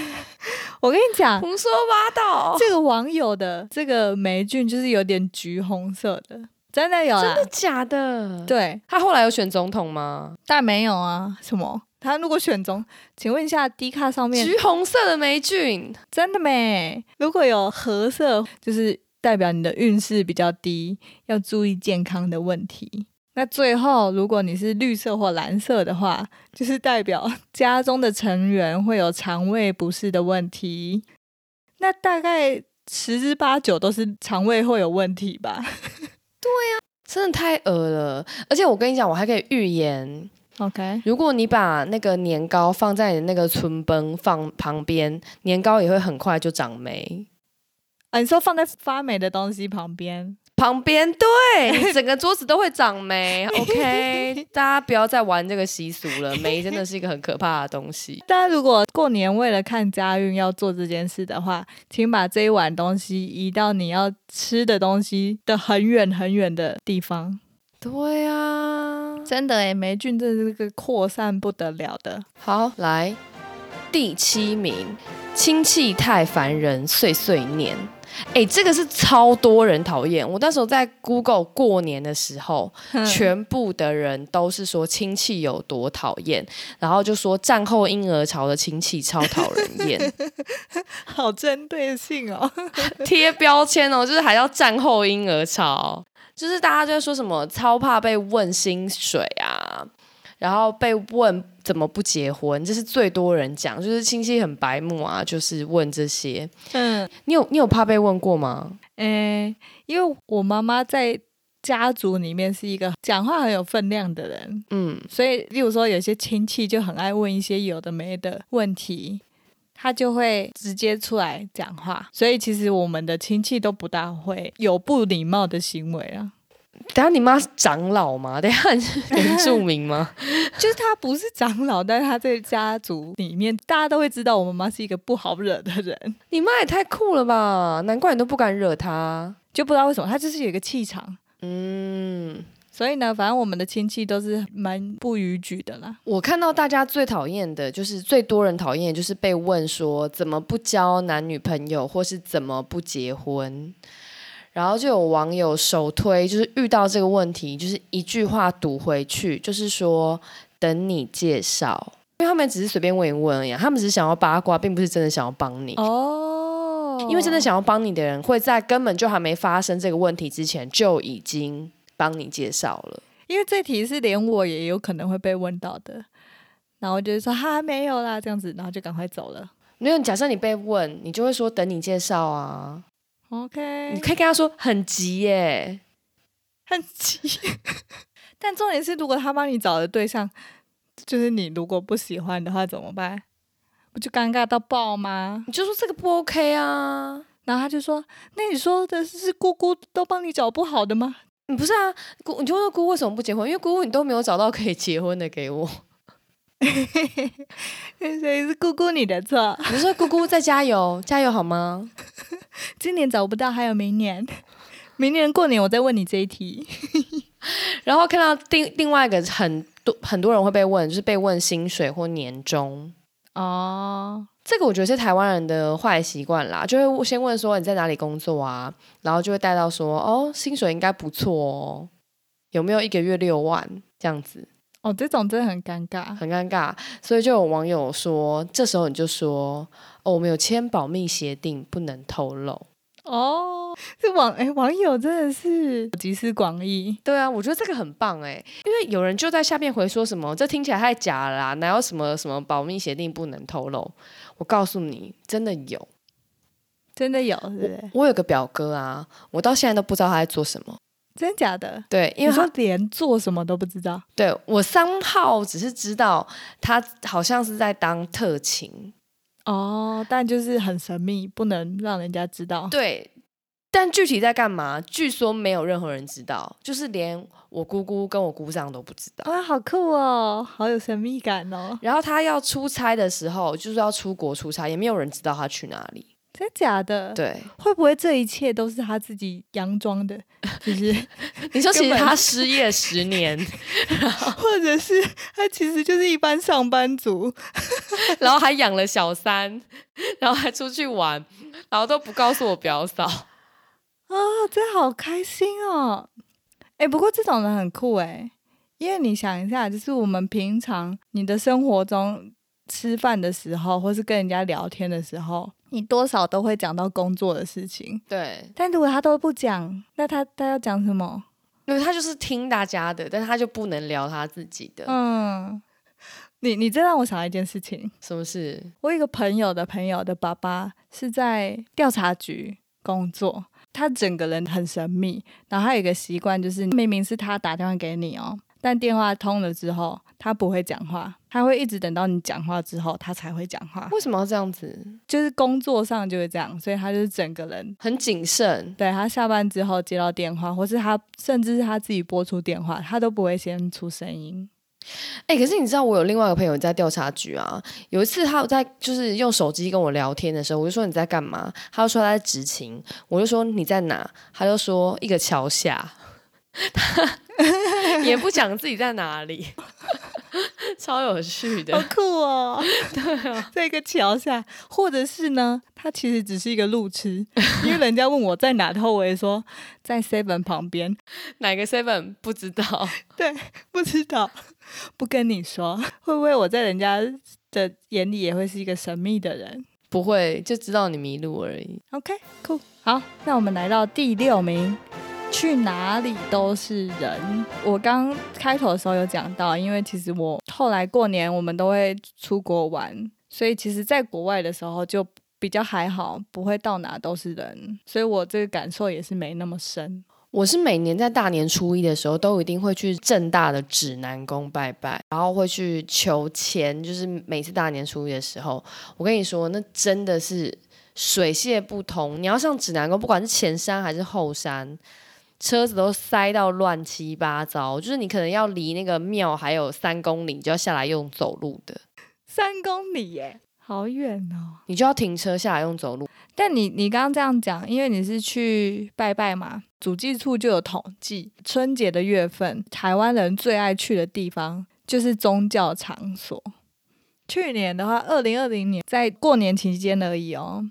B: 我跟你讲，
A: 胡说八道。
B: 这个网友的这个霉菌就是有点橘红色的，真的有？
A: 真的假的？
B: 对，
A: 他后来有选总统吗？
B: 但没有啊。什么？他如果选总，请问一下，D 卡上面
A: 橘红色的霉菌
B: 真的没？如果有褐色，就是。代表你的运势比较低，要注意健康的问题。那最后，如果你是绿色或蓝色的话，就是代表家中的成员会有肠胃不适的问题。那大概十之八九都是肠胃会有问题吧？
A: 对呀，真的太恶了。而且我跟你讲，我还可以预言。
B: OK，
A: 如果你把那个年糕放在你那个春崩放旁边，年糕也会很快就长霉。
B: 啊你说放在发霉的东西旁边，
A: 旁边对，整个桌子都会长霉。OK，大家不要再玩这个习俗了，霉真的是一个很可怕的东西。
B: 大家如果过年为了看家运要做这件事的话，请把这一碗东西移到你要吃的东西的很远很远的地方。
A: 对啊，
B: 真的哎，霉菌真是个扩散不得了的。
A: 好，来第七名，亲戚太烦人，碎碎念。哎，这个是超多人讨厌。我那时候在 Google 过年的时候，全部的人都是说亲戚有多讨厌，然后就说战后婴儿潮的亲戚超讨人厌，
B: 好针对性哦，
A: 贴标签哦，就是还要战后婴儿潮，就是大家就在说什么超怕被问薪水啊。然后被问怎么不结婚，这是最多人讲，就是亲戚很白目啊，就是问这些。嗯，你有你有怕被问过吗？
B: 诶，因为我妈妈在家族里面是一个讲话很有分量的人，嗯，所以例如说有些亲戚就很爱问一些有的没的问题，他就会直接出来讲话，所以其实我们的亲戚都不大会有不礼貌的行为啊。
A: 等下你妈是长老吗？等下你是原住民吗？
B: 就是她不是长老，但是她在家族里面，大家都会知道我妈妈是一个不好惹的人。
A: 你妈也太酷了吧！难怪你都不敢惹她，
B: 就不知道为什么，她就是有一个气场。嗯，所以呢，反正我们的亲戚都是蛮不逾矩的啦。
A: 我看到大家最讨厌的就是最多人讨厌，就是被问说怎么不交男女朋友，或是怎么不结婚。然后就有网友首推，就是遇到这个问题，就是一句话堵回去，就是说等你介绍，因为他们只是随便问一问而已，他们只是想要八卦，并不是真的想要帮你。
B: 哦，
A: 因为真的想要帮你的人，会在根本就还没发生这个问题之前，就已经帮你介绍了。
B: 因为这题是连我也有可能会被问到的，然后就是说哈没有啦，这样子，然后就赶快走了。
A: 没有，假设你被问，你就会说等你介绍啊。
B: OK，
A: 你可以跟他说很急耶，
B: 很急。但重点是，如果他帮你找的对象就是你，如果不喜欢的话怎么办？不就尴尬到爆吗？
A: 你就说这个不 OK 啊。
B: 然后他就说：“那你说的是姑姑都帮你找不好的吗？”
A: 你不是啊，姑，你就说姑姑为什么不结婚？因为姑姑你都没有找到可以结婚的给我。
B: 所以是姑姑你的错。
A: 你说姑姑再加油，加油好吗？
B: 今年找不到，还有明年。明年过年我再问你这一题。
A: 然后看到另另外一个很多很多人会被问，就是被问薪水或年终。
B: 哦，
A: 这个我觉得是台湾人的坏习惯啦，就会先问说你在哪里工作啊，然后就会带到说哦薪水应该不错哦，有没有一个月六万这样子？
B: 哦，这种真的很尴尬，
A: 很尴尬，所以就有网友说，这时候你就说哦我们有签保密协定，不能透露。
B: 哦，这网哎网友真的是集思广益。
A: 对啊，我觉得这个很棒哎，因为有人就在下面回说什么，这听起来太假了啦，哪有什么什么保密协定不能透露？我告诉你，真的有，
B: 真的有，是不是？
A: 我有个表哥啊，我到现在都不知道他在做什么，
B: 真假的？
A: 对，因为
B: 说连做什么都不知道。
A: 对我三号只是知道他好像是在当特勤，
B: 哦，但就是很神秘，不能让人家知道。
A: 对，但具体在干嘛，据说没有任何人知道，就是连我姑姑跟我姑丈都不知道。
B: 哇，好酷哦，好有神秘感哦。
A: 然后他要出差的时候，就是要出国出差，也没有人知道他去哪里。
B: 真假的？，
A: 对，
B: 会不会这一切都是他自己佯装的？就是，
A: 你说其实他失业十年，
B: 或者是他其实就是一般上班族？
A: 然后还养了小三，然后还出去玩，然后都不告诉我表嫂。
B: 哦，真好开心哦！哎，不过这种人很酷哎，因为你想一下，就是我们平常你的生活中吃饭的时候，或是跟人家聊天的时候，你多少都会讲到工作的事情。
A: 对，
B: 但如果他都不讲，那他他要讲什么？
A: 因为他就是听大家的，但是他就不能聊他自己的。
B: 嗯，你你这让我想到一件事情，
A: 什么事？
B: 我有一个朋友的朋友的爸爸是在调查局工作，他整个人很神秘，然后他有一个习惯，就是明明是他打电话给你哦，但电话通了之后，他不会讲话，他会一直等到你讲话之后，他才会讲话。
A: 为什么要这样子？
B: 就是工作上就会这样，所以他就是整个人。
A: 很谨慎。
B: 对他下班之后接到电话，或是他甚至是他自己拨出电话，他都不会先出声音。
A: 哎、可是你知道我有另外一个朋友在调查局啊，有一次他有在就是用手机跟我聊天的时候，我就说你在干嘛？他就说他在执勤，我就说你在哪？他就说一个桥下，他 也不讲自己在哪里，超有趣的。
B: 好酷哦！对啊，在一个桥下，或者是呢，它其实只是一个路痴，因为人家问我在哪，然后我也说在 Seven 旁边，
A: 哪个 seven 不知道？
B: 对，不知道，不跟你说，会不会我在人家的眼里也会是一个神秘的人
A: 不会，就知道你迷路而已。
B: ？OK，酷，好，那我们来到第六名。去哪里都是人。我刚开头的时候有讲到，因为其实我后来过年我们都会出国玩，所以其实在国外的时候就比较还好，不会到哪都是人，所以我这个感受也是没那么深。
A: 我是每年在大年初一的时候，都一定会去正大的指南宫拜拜，然后会去求签。就是每次大年初一的时候，我跟你说，那真的是水泄不通。你要上指南宫，不管是前山还是后山，车子都塞到乱七八糟。就是你可能要离那个庙还有三公里，你就要下来用走路的。
B: 三公里耶，好远哦。
A: 你就要停车下来用走路。
B: 但你你刚刚这样讲，因为你是去拜拜嘛，主计处就有统计，春节的月份，台湾人最爱去的地方就是宗教场所。去年的话，二零二零年在过年期间而已哦，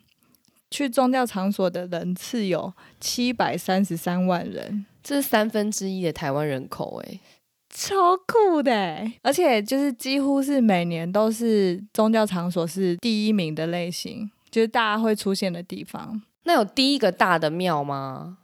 B: 去宗教场所的人次有七百三十三万人，
A: 这是三分之一的台湾人口诶，
B: 超酷的欸！而且就是几乎是每年都是宗教场所是第一名的类型，就是大家会出现的地方。
A: 那有第一个大的庙吗？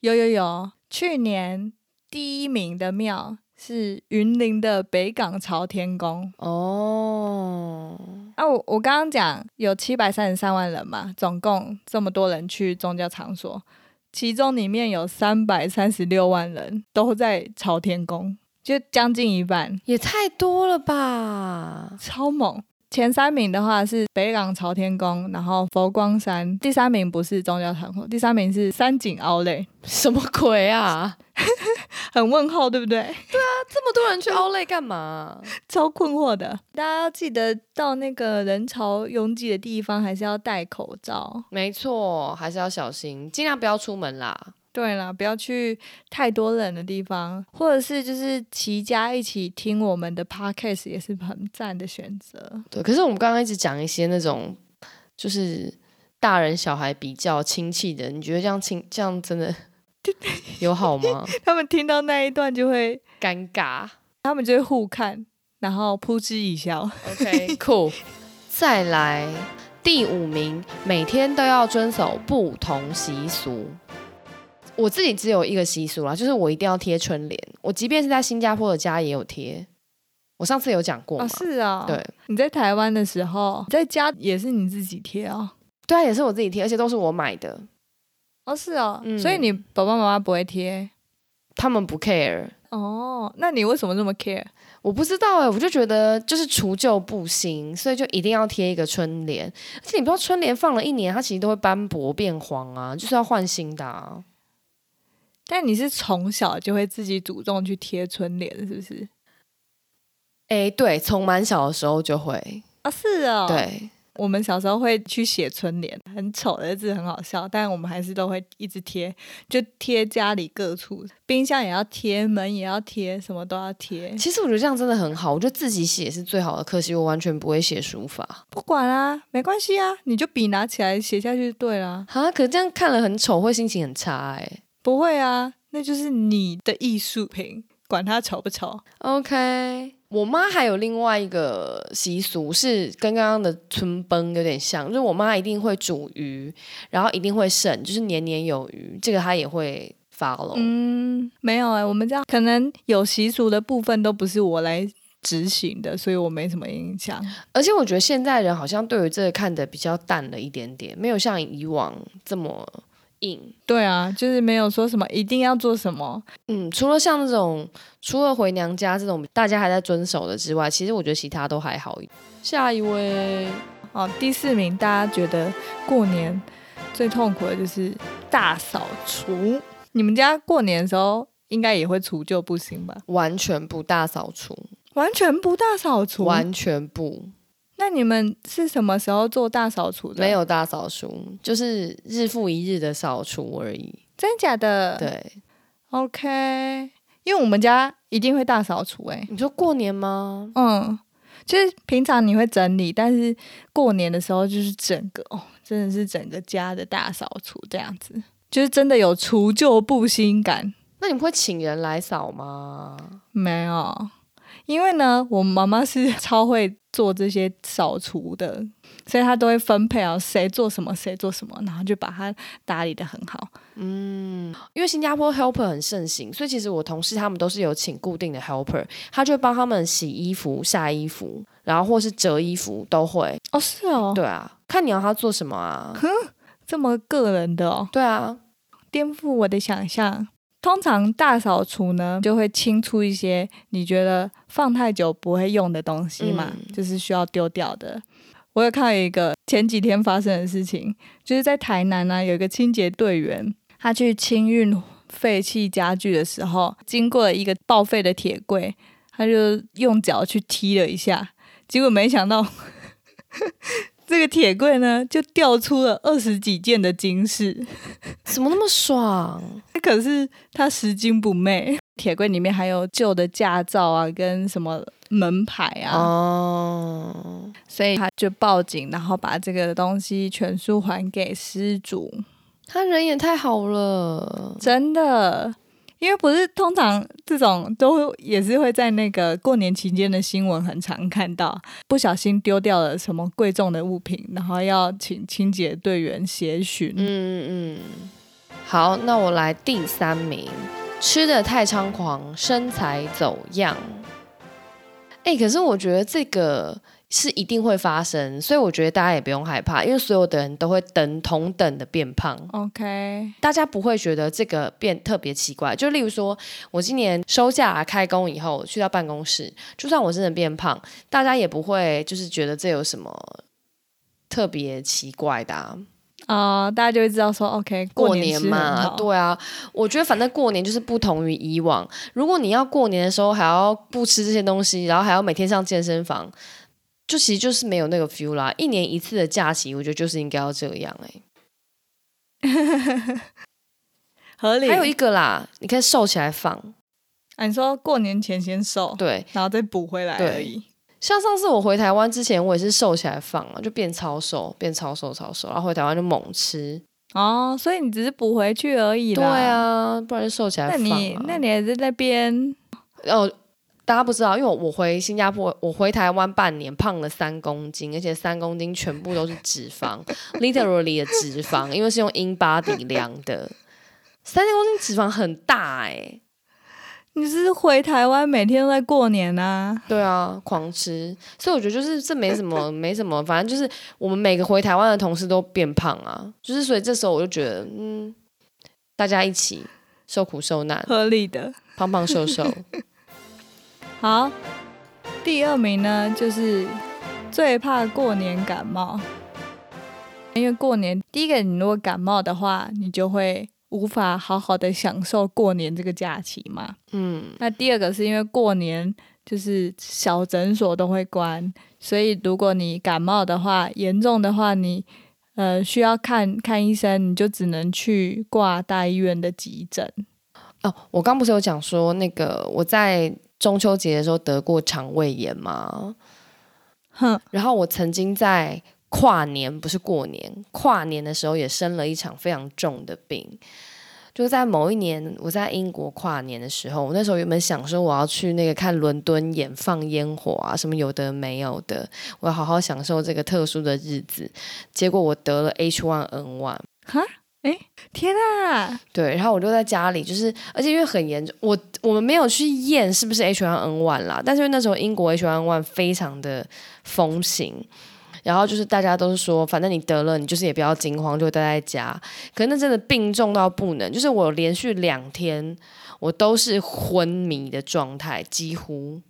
B: 有有有，去年第一名的庙是云林的北港朝天宫。
A: 哦，
B: 啊，我我刚刚讲有七百三十三万人嘛，总共这么多人去宗教场所，其中里面有三百三十六万人都在朝天宫，就将近一半，
A: 也太多了吧！
B: 超猛。前三名的话是北港朝天宫，然后佛光山，第三名不是宗教场所，第三名是三井奥莱，
A: 什么鬼啊？
B: 很问号，对不对？
A: 对啊这么多人去奥莱干嘛？
B: 超困惑的。大家要记得到那个人潮拥挤的地方，还是要戴口罩。
A: 没错，还是要小心，尽量不要出门啦。
B: 对啦，不要去太多人的地方，或者是就是齐家一起听我们的 podcast 也是很赞的选择。
A: 对，可是我们刚刚一直讲一些那种就是大人小孩比较亲戚的，你觉得这样亲这样真的 有好吗？
B: 他们听到那一段就会，
A: 尴尬。
B: 他们就会互看，然后扑哧一笑。
A: OK，cool。再来第五名，每天都要遵守不同习俗。我自己只有一个习俗啦，就是我一定要贴春联。我即便是在新加坡的家也有贴。我上次有讲过嘛？
B: 哦，是啊、
A: 对，
B: 你在台湾的时候，在家也是你自己贴哦。
A: 对啊，也是我自己贴，而且都是我买的。
B: 哦，是哦，
A: 嗯
B: 所以你爸爸妈妈不会贴
A: 他们不 care，
B: 哦？那你为什么这么 care？
A: 我不知道哎、我就觉得就是除旧布新，所以就一定要贴一个春联。而且你不知道春联放了一年，它其实都会斑驳变黄啊，就是要换新的啊。
B: 但你是从小就会自己主动去贴春联，是不是？
A: 哎，对，从蛮小的时候就会，
B: 啊，是哦。，
A: 对，
B: 我们小时候会去写春联，很丑的字，很好笑，但我们还是都会一直贴，就贴家里各处，冰箱也要贴，门也要贴，什么都要贴。
A: 其实我觉得这样真的很好，我觉得自己写是最好的，可惜我完全不会写书法
B: 不管啊、没关系啊，你就笔拿起来写下去就对啦。
A: 啊，可是这样看了很丑，会心情很差哎。
B: 不会啊，那就是你的艺术品，管它丑不丑。
A: OK，我妈还有另外一个习俗是跟刚刚的春崩有点像，就是我妈一定会煮鱼，然后一定会剩，就是年年有余，这个她也会 follow。
B: 嗯，没有哎、我们家可能有习俗的部分都不是我来执行的，所以我没什么印象。
A: 而且我觉得现在人好像对于这个看得比较淡了一点点，没有像以往这么硬。
B: 对啊，就是没有说什么一定要做什么。
A: 嗯，除了像那种除了回娘家这种大家还在遵守的之外，其实我觉得其他都还好。下一位，
B: 哦，第四名，大家觉得过年最痛苦的就是大扫除。你们家过年的时候应该也会除旧布新吧？
A: 完全不大扫除，
B: 完全不大扫除。
A: 完全不。
B: 那你们是什么时候做大扫除的？
A: 没，有大扫除，就是日复一日的扫除而已。
B: 真假的？
A: 对
B: ，，OK。因为我们家一定会大扫除、欸，
A: 你说过年吗？
B: 嗯，就是平常你会整理，但是过年的时候就是整个哦，真的是整个家的大扫除这样子，就是真的有除旧布新感。
A: 那你们会请人来扫吗？
B: 没有，因为呢，我妈妈是 超会做这些扫除的，所以她都会分配啊，谁做什么，谁做什么，然后就把它打理的很好。
A: 嗯，因为新加坡 helper 很盛行，所以其实我同事他们都是有请固定的 helper，他就会帮他们洗衣服、晒衣服，然后或是折衣服都会。
B: 哦，是哦，
A: 对啊，看你要他做什么啊？
B: 哼这么个人的哦，
A: 对啊，
B: 颠覆我的想象。通常大扫除呢，就会清出一些你觉得放太久不会用的东西嘛，
A: 嗯
B: 就是需要丢掉的。我有看到一个前几天发生的事情，就是在台南呢、有一个清洁队员，他去清运废弃家具的时候，经过了一个报废的铁柜，他就用脚去踢了一下，结果没想到这个铁柜呢，就掉出了二十几件的金饰，
A: 怎么那么爽？
B: 可是他拾金不昧，铁柜里面还有旧的驾照啊，跟什么门牌啊，
A: 哦，
B: 所以他就报警，然后把这个东西全数还给失主。
A: 他人也太好了。
B: 真的，因为不是通常这种都也是会在那个过年期间的新闻很常看到，不小心丢掉了什么贵重的物品，然后要请清洁队员协寻。
A: 嗯嗯嗯。好，那我来第三名，吃的太猖狂，身材走样。哎、可是我觉得这个是一定会发生，所以我觉得大家也不用害怕，因为所有的人都会等同等的变胖。
B: OK，
A: 大家不会觉得这个变特别奇怪。就例如说，我今年收假开工以后去到办公室，就算我真的变胖，大家也不会就是觉得这有什么特别奇怪的、啊。
B: 啊、大家就会知道说，OK，
A: 过
B: 年
A: 嘛，对啊，我觉得反正过年就是不同于以往。如果你要过年的时候还要不吃这些东西，然后还要每天上健身房，就其实就是没有那个 feel 啦。一年一次的假期，我觉得就是应该要这样哎、
B: 合理。
A: 还有一个啦，你可以瘦起来放，
B: 啊，你说过年前先瘦，
A: 对。
B: 然后再补回来而已。
A: 像上次我回台湾之前，我也是瘦起来放啊，就变超瘦，变超瘦超瘦，然后回台湾就猛吃。
B: 哦，所以你只是补回去而已啦对。，
A: 啊，不然就瘦起来
B: 那
A: 放、啊。
B: 你那你还在那边
A: 哦，大家不知道，因为我我回新加坡，我回台湾半年，胖了三公斤，而且三公斤全部都是脂肪，literally 的脂肪，因为是用 in body 量的，三公斤脂肪很大哎、
B: 你是回台湾每天都在过年啊？
A: 对啊，狂吃，所以我觉得就是这没什么，没什么，反正就是我们每个回台湾的同事都变胖啊，就是所以这时候我就觉得，嗯，大家一起受苦受难，
B: 合理的。
A: 胖胖瘦瘦，
B: 好，第二名呢就是最怕过年感冒，因为过年第一个你如果感冒的话，你就会无法好好的享受过年这个假期嘛。
A: 嗯，
B: 那第二个是因为过年就是小诊所都会关，所以如果你感冒的话，严重的话你。呃，需要看看医生，你就只能去挂大医院的急诊。
A: 哦，我刚不是有讲说那个我在中秋节的时候得过肠胃炎吗？
B: 哼，
A: 然后我曾经在跨年，不是过年，跨年的时候也生了一场非常重的病。就是在某一年，我在英国跨年的时候，我那时候原本想说我要去那个看伦敦演放烟火啊，什么有的没有的，我要好好享受这个特殊的日子。结果我得了 H1N1，
B: 天啊！
A: 对，然后我就在家里，就是而且因为很严重，我我们没有去验是不是 H1N1 啦，但是因为那时候英国 H1N1 非常的风行，然后就是大家都是说，反正你得了，你就是也不要惊慌，就待在家。可是那真的病重到不能，就是我连续两天我都是昏迷的状态，几乎。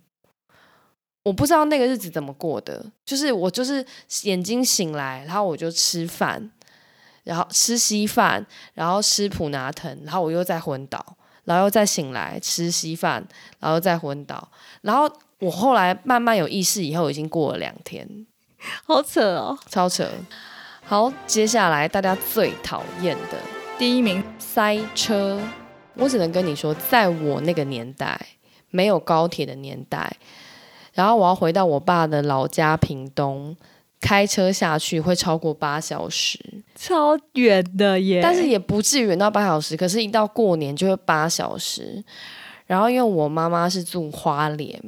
A: 我不知道那个日子怎么过的，就是我就是眼睛醒来，然后我就吃饭，然后吃稀饭，然后吃普拿疼，然后我又再昏倒，然后又再醒来吃稀饭，然后再昏倒，然后我后来慢慢有意识以后，已经过了两天，
B: 好扯哦！
A: 超扯。好，接下来大家最讨厌的
B: 第一名
A: 塞车，我只能跟你说，在我那个年代，没有高铁的年代，然后我要回到我爸的老家屏东，开车下去会超过八小时。
B: 超远的耶，
A: 但是也不至于远到八小时，可是，一到过年就会八小时。然后，因为我妈妈是住花莲，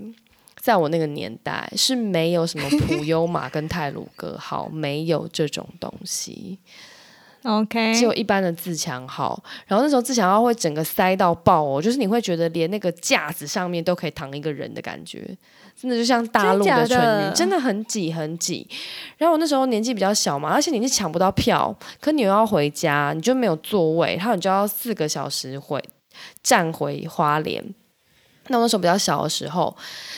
A: 在我那个年代是没有什么普悠玛跟泰鲁格号，没有这种东西
B: ，OK，
A: 只有一般的自强号。然后那时候自强号会整个塞到爆哦，就是你会觉得连那个架子上面都可以躺一个人的感觉，真的就像大陆的春运，真的很挤很挤。然后我那时候年纪比较小嘛，而且你是抢不到票，可你又要回家，你就没有座位，然后你就要四个小时回站回花莲。那我那时候比较小的时候，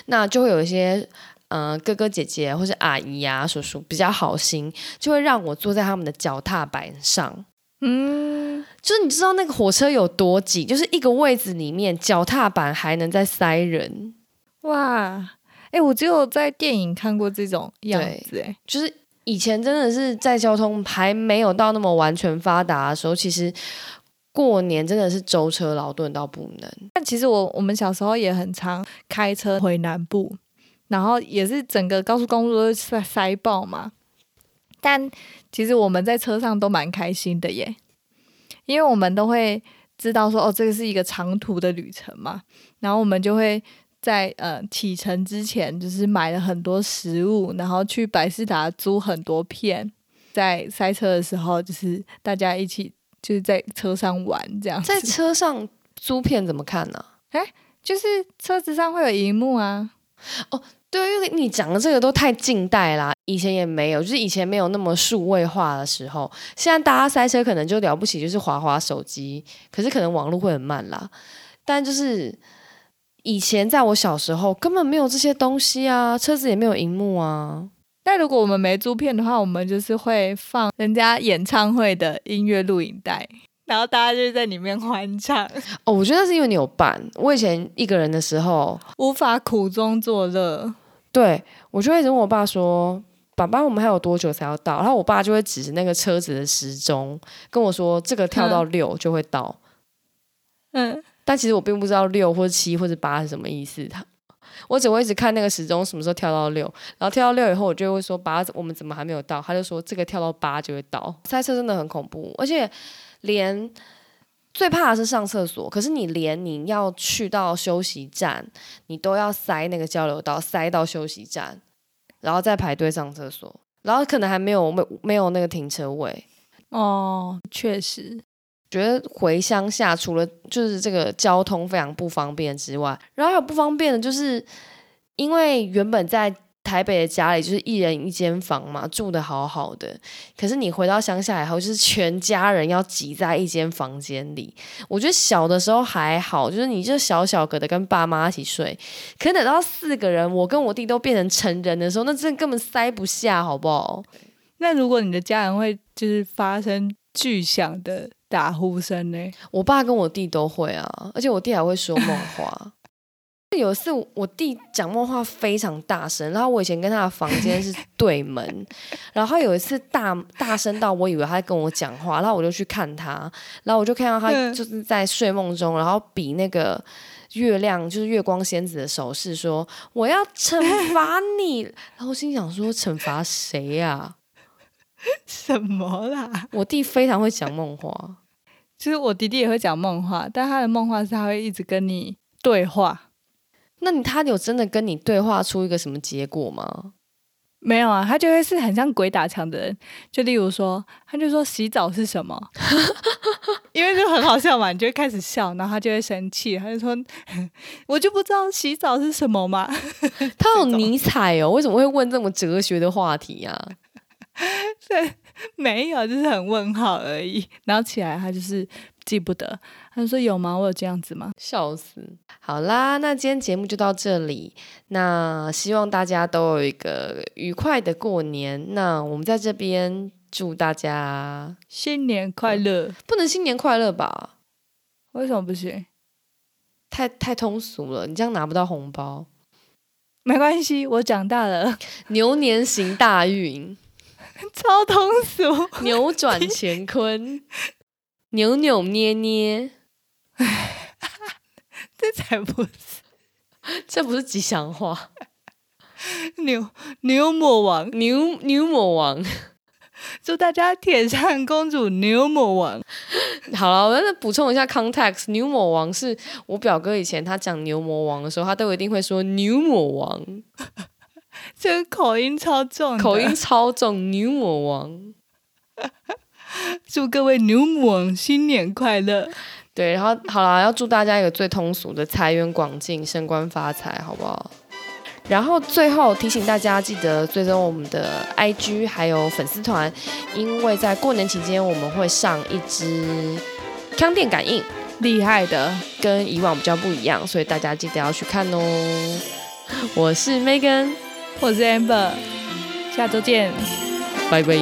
A: 那就会有一些。嗯、哥哥姐姐或是阿姨啊、叔叔比较好心，就会让我坐在他们的脚踏板上。
B: 嗯，
A: 就是你知道那个火车有多挤，就是一个位子里面脚踏板还能再塞人，
B: 哇，哎、我只有在电影看过这种样子，哎，
A: 就是以前真的是在交通还没有到那么完全发达的时候，其实过年真的是舟车劳顿到不能。
B: 但其实我我们小时候也很常开车回南部，然后也是整个高速公路都塞塞爆嘛。但其实我们在车上都蛮开心的耶，因为我们都会知道说哦，这个是一个长途的旅程嘛，然后我们就会在呃启程之前，就是买了很多食物，然后去百事达租很多片，在塞车的时候，就是大家一起就是在车上玩这样。
A: 在车上租片怎么看呢、
B: 就是车子上会有荧幕啊，哦
A: 对，因为你讲的这个都太近代啦，以前也没有，就是以前没有那么数位化的时候。现在大家塞车可能就了不起，就是滑滑手机，可是可能网络会很慢啦。但就是以前在我小时候根本没有这些东西啊，车子也没有荧幕啊。
B: 但如果我们没租片的话，我们就是会放人家演唱会的音乐录影带，然后大家就在里面欢唱，
A: 哦，我觉得那是因为你有伴。我以前一个人的时候，
B: 无法苦中作乐。
A: 对我就会一直问我爸说：“爸爸，我们还有多久才要到？”然后我爸就会指着那个车子的时钟跟我说：“这个跳到六就会到。
B: 嗯，
A: 但其实我并不知道六或者七或者八是什么意思。他我只会一直看那个时钟什么时候跳到六，然后跳到六以后，我就会说：“八，我们怎么还没有到？”他就说：“这个跳到八就会到。”塞车真的很恐怖，而且连最怕的是上厕所，可是你连你要去到休息站，你都要塞那个交流道，塞到休息站，然后再排队上厕所，然后可能还没有没没有那个停车位。
B: 哦，确实，
A: 觉得回乡下除了就是这个交通非常不方便之外，然后还有不方便的就是，因为原本在台北的家里就是一人一间房嘛，住的好好的，可是你回到乡下以后，就是全家人要挤在一间房间里。我觉得小的时候还好，就是你就小小个的跟爸妈一起睡，可等到四个人，我跟我弟都变成成人的时候，那真的根本塞不下，好不好？
B: 那如果你的家人会就是发生巨响的打呼声呢？
A: 我爸跟我弟都会啊，而且我弟还会说梦话。有一次我弟讲梦话非常大声，然后我以前跟他的房间是对门，然后他有一次大大声到我以为他在跟我讲话，然后我就去看他，然后我就看到他
B: 嗯
A: 就是在睡梦中，然后比那个月亮就是月光仙子的手势，说我要惩罚你，然后我心想说惩罚谁呀、
B: 什么啦？
A: 我弟非常会讲梦话。
B: 其实我弟弟也会讲梦话，但他的梦话是他会一直跟你对话。
A: 那你他有真的跟你对话出一个什么结果吗？
B: 没有啊，他就会是很像鬼打墙的人。就例如说，他就说洗澡是什么，因为就很好笑嘛，你就会开始笑，然后他就会生气，他就说：“ 我就不知道洗澡是什么嘛。
A: 他好 尼采哦，为什么会问这么哲学的话题啊？”
B: 没有，就是很问号而已。然后起来他就是记不得，他就说：“有吗？我有这样子吗
A: 笑死！好啦，那今天节目就到这里。那希望大家都有一个愉快的过年。那我们在这边祝大家？”
B: 新年快乐！
A: 不能新年快乐吧？
B: 为什么不行？
A: 太太通俗了，你这样拿不到红包。
B: 没关系，我长大了，
A: 牛年行大运，
B: 超通俗。
A: 扭转乾坤，扭扭捏捏，
B: 这才不是
A: 这不是吉祥话。
B: 牛牛魔王。
A: 牛牛魔王。
B: 祝大家铁扇公主牛魔王。
A: 好了，我再补充一下 context。牛魔王是我表哥以前他讲牛魔王的时候，他都一定会说牛魔王，
B: 这个口音超重，
A: 口音超重。牛魔王，
B: 祝各位牛魔王新年快乐！
A: 对，然后好了，要祝大家一个最通俗的财源广进、升官发财，好不好？然后最后提醒大家，记得追踪我们的 IG 还有粉丝团，因为在过年期间我们会上一支康电感应，
B: 厉害的，
A: 跟以往比较不一样，所以大家记得要去看哦。我是 Megan，
B: 我是 Amber，下周见。
A: 拜拜。